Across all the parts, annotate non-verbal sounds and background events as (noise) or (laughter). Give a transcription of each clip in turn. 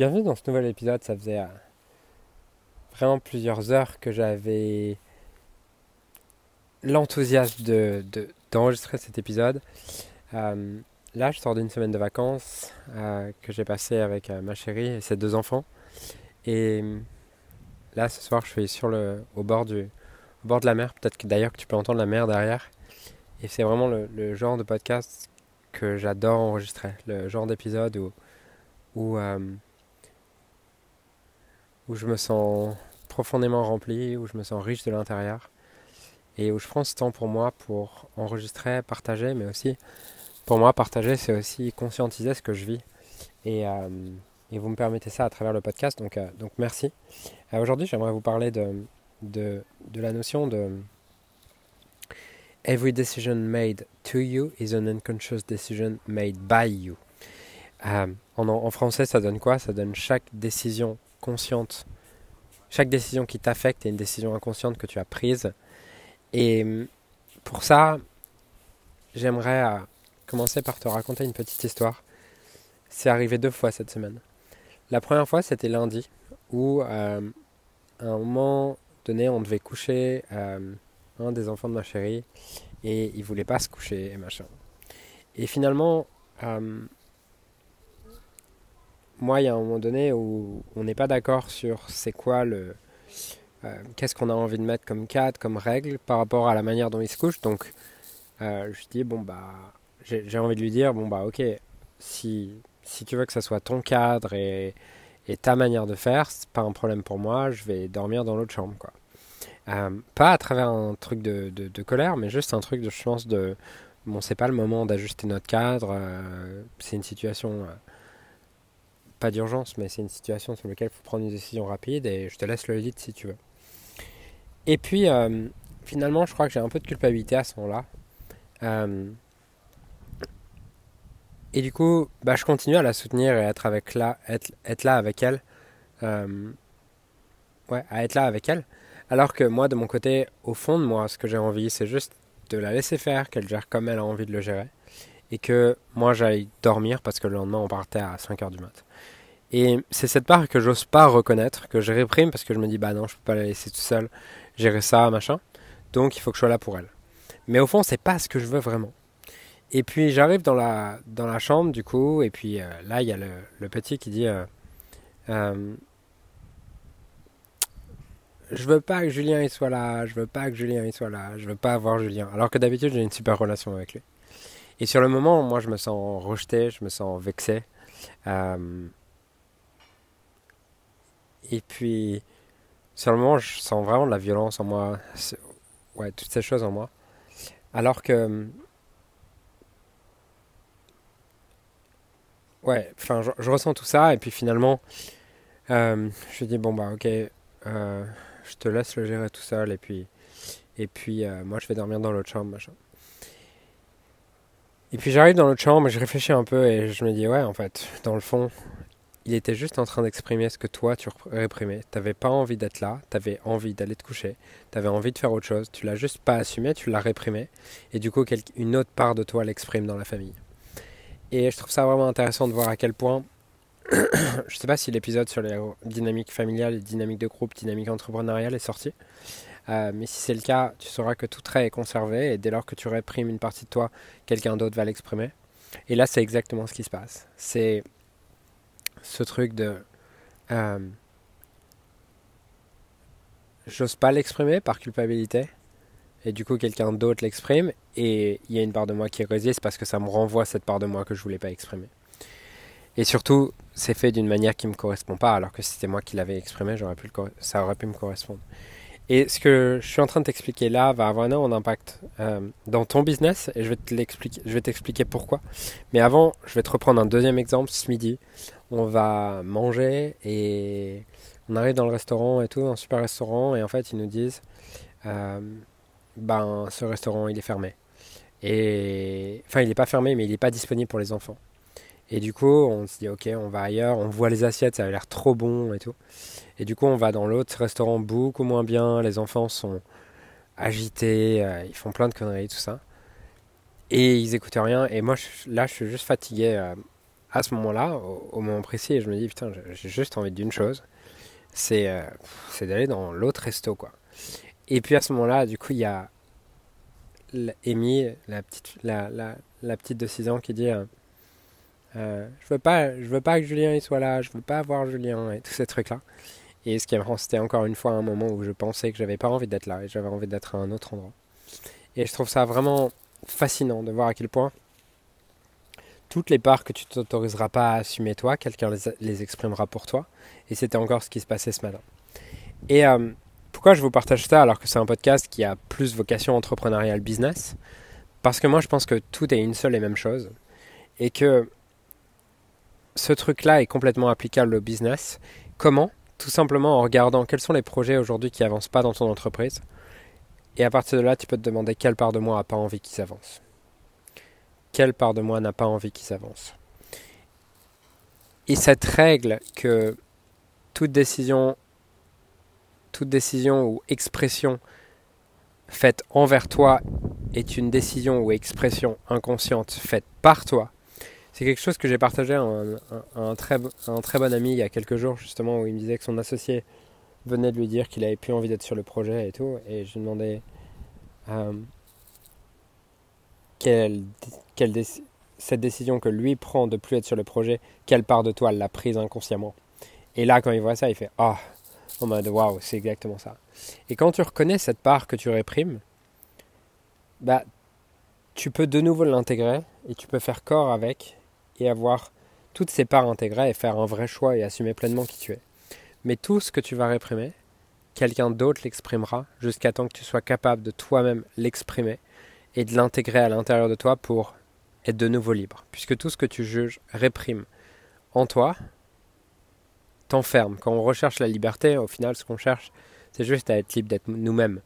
Bienvenue dans ce nouvel épisode. Ça faisait euh, vraiment plusieurs heures que j'avais l'enthousiasme de, d'enregistrer cet épisode. Euh, là, je sors d'une semaine de vacances euh, que j'ai passée avec ma chérie et ses deux enfants. Et là, ce soir, je suis sur le, au, bord du, bord de la mer. Peut-être que d'ailleurs que tu peux entendre la mer derrière. Et c'est vraiment le, le, genre de podcast que j'adore enregistrer. Le genre d'épisode où, où où je me sens profondément rempli, où je me sens riche de l'intérieur et où je prends ce temps pour moi pour enregistrer, partager, mais aussi pour moi partager c'est aussi conscientiser ce que je vis et, euh, vous me permettez ça à travers le podcast donc, euh, merci. Euh, aujourd'hui j'aimerais vous parler de, la notion de Every decision made to you is an unconscious decision made by you. En français ça donne quoi? Ça donne chaque décision consciente. Chaque décision qui t'affecte est une décision inconsciente que tu as prise. Et hum, pour ça, j'aimerais euh, commencer par te raconter une petite histoire. C'est arrivé deux fois cette semaine. La première fois, c'était lundi, où euh, à un moment donné, on devait coucher euh, un des enfants de ma chérie, et il voulait pas se coucher, et machin. Et finalement, moi, il y a un moment donné où on n'est pas d'accord sur c'est quoi le. Euh, qu'est-ce qu'on a envie de mettre comme cadre, comme règle par rapport à la manière dont il se couche. Donc, euh, je dis, bon, bah. J'ai envie de lui dire, bon, bah, ok, si, si tu veux que ça soit ton cadre et, ta manière de faire, c'est pas un problème pour moi, je vais dormir dans l'autre chambre, quoi. Euh, pas à travers un truc de, de, de, colère, mais juste un truc de, je pense, de. Bon, c'est pas le moment d'ajuster notre cadre, c'est une situation pas d'urgence, mais c'est une situation sur laquelle il faut prendre une décision rapide et je te laisse le lead si tu veux. Et puis, euh, finalement, je crois que j'ai un peu de culpabilité à ce moment-là. Euh, et du coup, bah, je continue à la soutenir et être, avec là, être, être là avec elle. Euh, ouais, à être là avec elle. Alors que moi, de mon côté, au fond de moi, ce que j'ai envie, c'est juste de la laisser faire, qu'elle gère comme elle a envie de le gérer. Et que moi, j'aille dormir parce que le lendemain, on partait à 5h du mat'. Et c'est cette part que j'ose pas reconnaître, que je réprime parce que je me dis bah non, je peux pas la laisser tout seule, gérer ça, machin. Donc il faut que je sois là pour elle. Mais au fond, c'est pas ce que je veux vraiment. Et puis j'arrive dans la, dans la chambre du coup, et puis euh, là il y a le, le, petit qui dit euh, euh, Je veux pas que Julien il soit là, je veux pas que Julien il soit là, je veux pas avoir Julien. Alors que d'habitude j'ai une super relation avec lui. Et sur le moment, moi je me sens rejeté, je me sens vexé. Euh, et puis, sur le moment, je sens vraiment de la violence en moi. Ouais, toutes ces choses en moi. Alors que. Ouais, enfin, je, ressens tout ça. Et puis finalement, euh, je dis, bon, bah, ok, euh, je te laisse le gérer tout seul. Et puis, et puis euh, moi, je vais dormir dans l'autre chambre, machin. Et puis j'arrive dans l'autre chambre, je réfléchis un peu et je me dis, ouais, en fait, dans le fond, il était juste en train d'exprimer ce que toi tu réprimais. T'avais pas envie d'être là, t'avais envie d'aller te coucher, t'avais envie de faire autre chose, tu l'as juste pas assumé, tu l'as réprimé, et du coup une autre part de toi l'exprime dans la famille. Et je trouve ça vraiment intéressant de voir à quel point, (coughs) je sais pas si l'épisode sur les dynamiques familiales, les dynamiques de groupe, dynamiques entrepreneuriales est sorti, euh, mais si c'est le cas, tu sauras que tout trait est conservé, et dès lors que tu réprimes une partie de toi, quelqu'un d'autre va l'exprimer. Et là, c'est exactement ce qui se passe. C'est ce truc de euh, j'ose pas l'exprimer par culpabilité et du coup quelqu'un d'autre l'exprime et il y a une part de moi qui résiste parce que ça me renvoie cette part de moi que je voulais pas exprimer. Et surtout c'est fait d'une manière qui me correspond pas alors que si c'était moi qui l'avais exprimé pu ça aurait pu me correspondre et ce que je suis en train de t'expliquer là va avoir un impact euh, dans ton business et je vais te je vais t'expliquer pourquoi. Mais avant, je vais te reprendre un deuxième exemple. Ce midi, on va manger et on arrive dans le restaurant et tout, un super restaurant et en fait ils nous disent, euh, ben ce restaurant il est fermé. Et enfin il n'est pas fermé mais il n'est pas disponible pour les enfants. Et du coup, on se dit, ok, on va ailleurs, on voit les assiettes, ça a l'air trop bon et tout. Et du coup, on va dans l'autre restaurant beaucoup moins bien, les enfants sont agités, euh, ils font plein de conneries, tout ça. Et ils écoutent rien. Et moi, là, je suis juste fatigué. Euh, à ce moment-là, au, moment précis, je me dis, putain, j'ai juste envie d'une chose, c'est euh, d'aller dans l'autre resto, quoi. Et puis à ce moment-là, du coup, il y a Amy, la petite, la, la, la petite de 6 ans, qui dit euh, je veux pas, je veux pas que Julien soit là, je veux pas voir Julien et tous ces trucs-là. Et ce qui est c'était encore une fois un moment où je pensais que j'avais pas envie d'être là et j'avais envie d'être à un autre endroit. Et je trouve ça vraiment fascinant de voir à quel point toutes les parts que tu t'autoriseras pas à assumer toi, quelqu'un les, exprimera pour toi. Et c'était encore ce qui se passait ce matin. Et euh, pourquoi je vous partage ça alors que c'est un podcast qui a plus vocation entrepreneuriale business? Parce que moi je pense que tout est une seule et même chose. Et que ce truc-là est complètement applicable au business. Comment? Tout simplement en regardant quels sont les projets aujourd'hui qui avancent pas dans ton entreprise. Et à partir de là, tu peux te demander quelle part de moi n'a pas envie qu'ils avancent. Quelle part de moi n'a pas envie qu'ils avancent. Et cette règle que toute décision, toute décision ou expression faite envers toi est une décision ou expression inconsciente faite par toi c'est quelque chose que j'ai partagé à un, très, bon ami il y a quelques jours, justement, où il me disait que son associé venait de lui dire qu'il avait plus envie d'être sur le projet et tout. Et je lui demandais euh, quelle, cette décision que lui prend de plus être sur le projet, quelle part de toi l'a prise inconsciemment? Et là, quand il voit ça, il fait Ah, oh, en mode waouh, c'est exactement ça. Et quand tu reconnais cette part que tu réprimes, bah, tu peux de nouveau l'intégrer et tu peux faire corps avec et avoir toutes ces parts intégrées et faire un vrai choix et assumer pleinement qui tu es. Mais tout ce que tu vas réprimer, quelqu'un d'autre l'exprimera jusqu'à temps que tu sois capable de toi-même l'exprimer et de l'intégrer à l'intérieur de toi pour être de nouveau libre. Puisque tout ce que tu juges réprime en toi t'enferme. Quand on recherche la liberté, au final, ce qu'on cherche, c'est juste à être libre d'être nous-mêmes.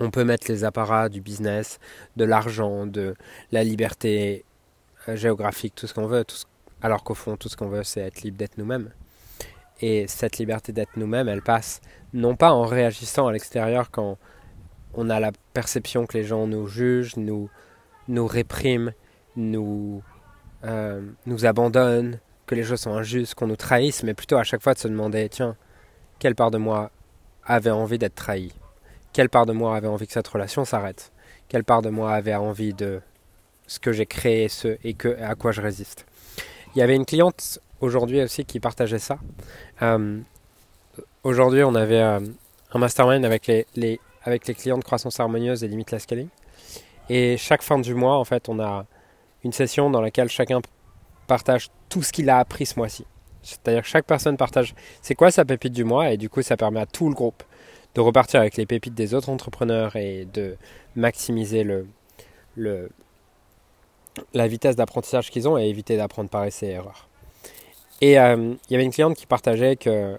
On peut mettre les apparats du business, de l'argent, de la liberté géographique, tout ce qu'on veut, alors qu'au fond, tout ce qu'on veut, c'est être libre d'être nous-mêmes. Et cette liberté d'être nous-mêmes, elle passe non pas en réagissant à l'extérieur quand on a la perception que les gens nous jugent, nous, nous répriment, nous, euh, nous abandonnent, que les choses sont injustes, qu'on nous trahisse, mais plutôt à chaque fois de se demander, tiens, quelle part de moi avait envie d'être trahi? Quelle part de moi avait envie que cette relation s'arrête? Quelle part de moi avait envie de ce que j'ai créé ce, et que, à quoi je résiste. Il y avait une cliente aujourd'hui aussi qui partageait ça. Euh, aujourd'hui, on avait euh, un mastermind avec les, avec les clients de croissance harmonieuse et limite scaling. Et chaque fin du mois, en fait, on a une session dans laquelle chacun partage tout ce qu'il a appris ce mois-ci. C'est-à-dire que chaque personne partage c'est quoi sa pépite du mois? Et du coup ça permet à tout le groupe de repartir avec les pépites des autres entrepreneurs et de maximiser le, la vitesse d'apprentissage qu'ils ont et éviter d'apprendre par essai et erreur. Et euh, il y avait une cliente qui partageait que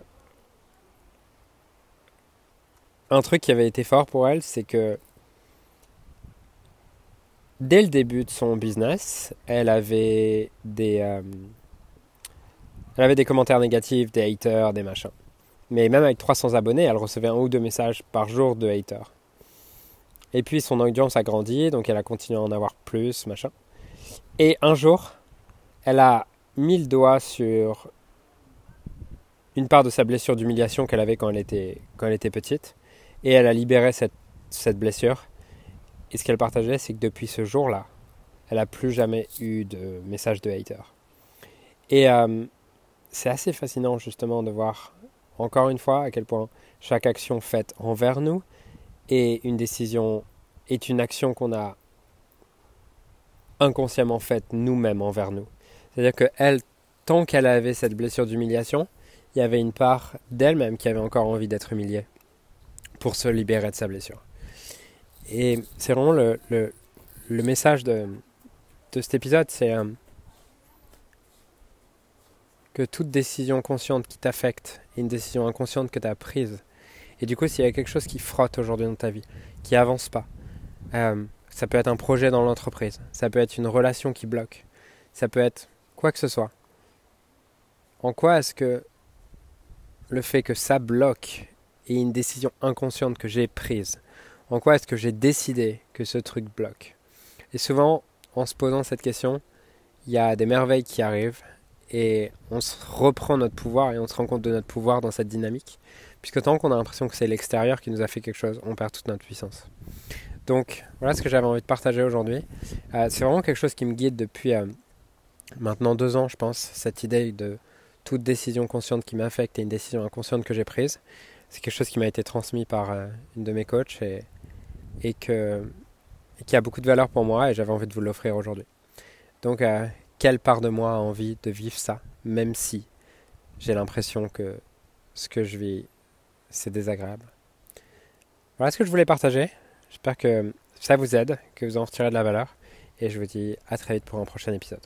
un truc qui avait été fort pour elle, c'est que dès le début de son business, elle avait des, euh, elle avait des commentaires négatifs, des haters, des machins. Mais même avec 300 abonnés, elle recevait un ou deux messages par jour de haters. Et puis son audience a grandi, donc elle a continué à en avoir plus, machin. Et un jour, elle a mis le doigt sur une part de sa blessure d'humiliation qu'elle avait quand elle, était, quand elle était petite. Et elle a libéré cette, cette blessure. Et ce qu'elle partageait, c'est que depuis ce jour-là, elle n'a plus jamais eu de message de hater. Et euh, c'est assez fascinant justement de voir, encore une fois, à quel point chaque action faite envers nous et une décision est une action qu'on a inconsciemment faite nous-mêmes envers nous. C'est-à-dire que elle, tant qu'elle avait cette blessure d'humiliation, il y avait une part d'elle-même qui avait encore envie d'être humiliée pour se libérer de sa blessure. Et c'est vraiment le, message de, de cet épisode, c'est euh, que toute décision consciente qui t'affecte est une décision inconsciente que tu as prise. Et du coup, s'il y a quelque chose qui frotte aujourd'hui dans ta vie, qui avance pas, euh, ça peut être un projet dans l'entreprise. Ça peut être une relation qui bloque. Ça peut être quoi que ce soit. En quoi est-ce que le fait que ça bloque est une décision inconsciente que j'ai prise? En quoi est-ce que j'ai décidé que ce truc bloque? Et souvent, en se posant cette question, il y a des merveilles qui arrivent et on se reprend notre pouvoir et on se rend compte de notre pouvoir dans cette dynamique. Puisque tant qu'on a l'impression que c'est l'extérieur qui nous a fait quelque chose, on perd toute notre puissance. Donc voilà ce que j'avais envie de partager aujourd'hui. Euh, c'est vraiment quelque chose qui me guide depuis euh, maintenant deux ans, je pense, cette idée de toute décision consciente qui m'affecte et une décision inconsciente que j'ai prise. C'est quelque chose qui m'a été transmis par euh, une de mes coachs et, et, que, et qui a beaucoup de valeur pour moi et j'avais envie de vous l'offrir aujourd'hui. Donc quelle part de moi a envie de vivre ça, même si j'ai l'impression que ce que je vis, c'est désagréable? Voilà ce que je voulais partager. J'espère que ça vous aide, que vous en retirez de la valeur. Et je vous dis à très vite pour un prochain épisode.